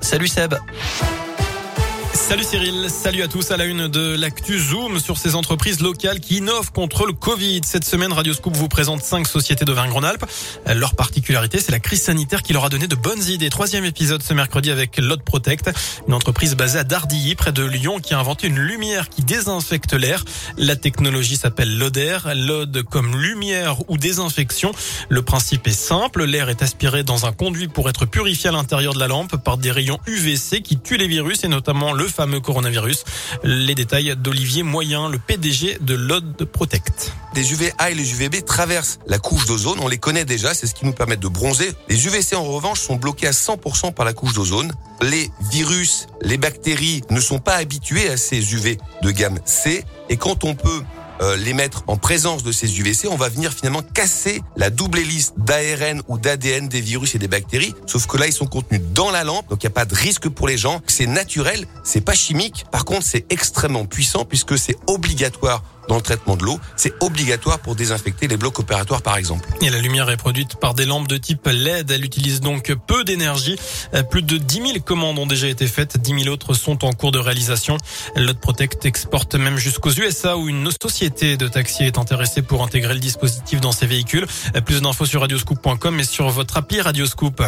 Salut Seb. Salut Cyril, salut à tous à la une de l'actu Zoom sur ces entreprises locales qui innovent contre le Covid. Cette semaine, Radioscoop vous présente cinq sociétés de Vin-Rhône-Alpes. Leur particularité, c'est la crise sanitaire qui leur a donné de bonnes idées. Troisième épisode ce mercredi avec Lod Protect, une entreprise basée à Dardilly, près de Lyon, qui a inventé une lumière qui désinfecte l'air. La technologie s'appelle Loder, Lod comme lumière ou désinfection. Le principe est simple, l'air est aspiré dans un conduit pour être purifié à l'intérieur de la lampe par des rayons UVC qui tuent les virus et notamment le fameux coronavirus. Les détails d'Olivier Moyen, le PDG de l'Ode Protect. Les UVA et les UVB traversent la couche d'ozone, on les connaît déjà, c'est ce qui nous permet de bronzer. Les UVC en revanche sont bloqués à 100% par la couche d'ozone. Les virus, les bactéries ne sont pas habitués à ces UV de gamme C et quand on peut euh, les mettre en présence de ces UVC, on va venir finalement casser la double hélice d'ARN ou d'ADN des virus et des bactéries. Sauf que là, ils sont contenus dans la lampe, donc il n'y a pas de risque pour les gens. C'est naturel, c'est pas chimique. Par contre, c'est extrêmement puissant puisque c'est obligatoire dans le traitement de l'eau. C'est obligatoire pour désinfecter les blocs opératoires, par exemple. Et la lumière est produite par des lampes de type LED. Elle utilise donc peu d'énergie. Euh, plus de 10 000 commandes ont déjà été faites. 10 000 autres sont en cours de réalisation. Lot Protect exporte même jusqu'aux USA où une société de taxi est intéressée pour intégrer le dispositif dans ses véhicules. Euh, plus d'infos sur radioscoop.com et sur votre appli Radioscoop.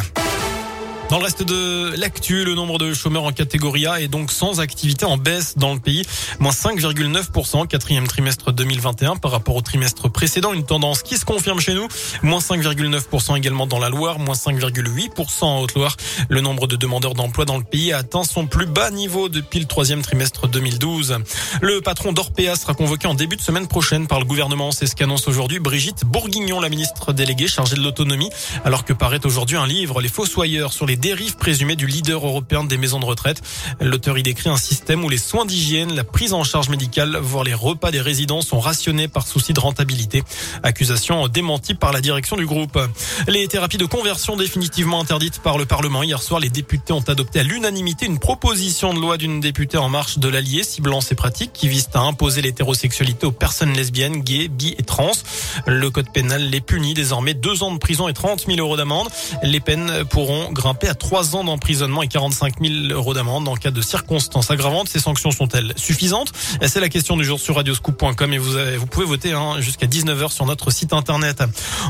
Dans le reste de l'actu, le nombre de chômeurs en catégorie A est donc sans activité en baisse dans le pays, moins 5,9% quatrième trimestre 2021 par rapport au trimestre précédent, une tendance qui se confirme chez nous, moins 5,9% également dans la Loire, moins 5,8% en Haute-Loire. Le nombre de demandeurs d'emploi dans le pays a atteint son plus bas niveau depuis le troisième trimestre 2012. Le patron d'Orpea sera convoqué en début de semaine prochaine par le gouvernement, c'est ce qu'annonce aujourd'hui Brigitte Bourguignon, la ministre déléguée chargée de l'autonomie, alors que paraît aujourd'hui un livre, Les Fossoyeurs, sur les dérives présumées du leader européen des maisons de retraite. L'auteur y décrit un système où les soins d'hygiène, la prise en charge médicale, voire les repas des résidents sont rationnés par souci de rentabilité. Accusation démentie par la direction du groupe. Les thérapies de conversion définitivement interdites par le Parlement. Hier soir, les députés ont adopté à l'unanimité une proposition de loi d'une députée en marche de l'Allier ciblant ces pratiques qui visent à imposer l'hétérosexualité aux personnes lesbiennes, gays, bi et trans. Le code pénal les punit désormais deux ans de prison et 30 000 euros d'amende. Les peines pourront grimper à trois ans d'emprisonnement et 45 000 euros d'amende en cas de circonstances aggravantes. Ces sanctions sont-elles suffisantes? C'est la question du jour sur radioscoop.com et vous pouvez voter hein, jusqu'à 19h sur notre site internet.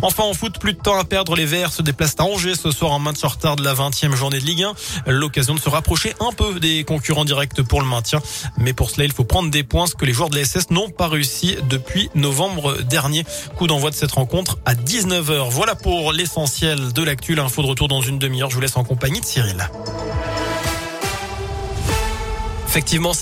Enfin en foot, plus de temps à perdre. Les Verts se déplacent à Angers ce soir en match en retard de la 20e journée de Ligue 1. L'occasion de se rapprocher un peu des concurrents directs pour le maintien. Mais pour cela, il faut prendre des points, ce que les joueurs de la SS n'ont pas réussi depuis novembre dernier. Coup d'envoi de cette rencontre à 19h. Voilà pour l'essentiel de l'actu. L'info de retour dans une demi-heure. Je vous laisse en compagnie de Cyril. Effectivement,